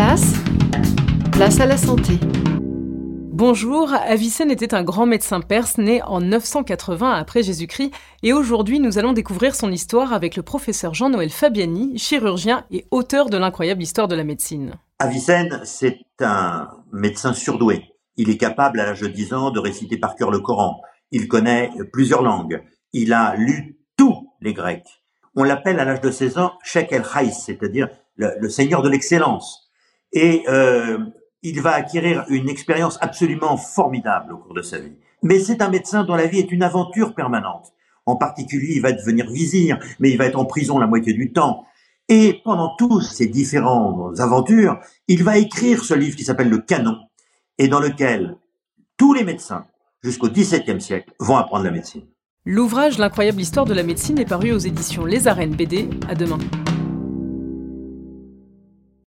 place, place à la santé. Bonjour, Avicenne était un grand médecin perse né en 980 après Jésus-Christ et aujourd'hui nous allons découvrir son histoire avec le professeur Jean-Noël Fabiani, chirurgien et auteur de l'incroyable histoire de la médecine. Avicenne, c'est un médecin surdoué. Il est capable à l'âge de 10 ans de réciter par cœur le Coran. Il connaît plusieurs langues. Il a lu tous les Grecs. On l'appelle à l'âge de 16 ans Sheikh el c'est-à-dire le, seigneur de l'excellence. Et euh, il va acquérir une expérience absolument formidable au cours de sa vie. Mais c'est un médecin dont la vie est une aventure permanente. En particulier, il va devenir vizir, mais il va être en prison la moitié du temps. Et pendant toutes ces différentes aventures, il va écrire ce livre qui s'appelle Le Canon, et dans lequel tous les médecins, jusqu'au XVIIe siècle, vont apprendre la médecine. L'ouvrage L'incroyable histoire de la médecine est paru aux éditions Les Arènes BD. À demain.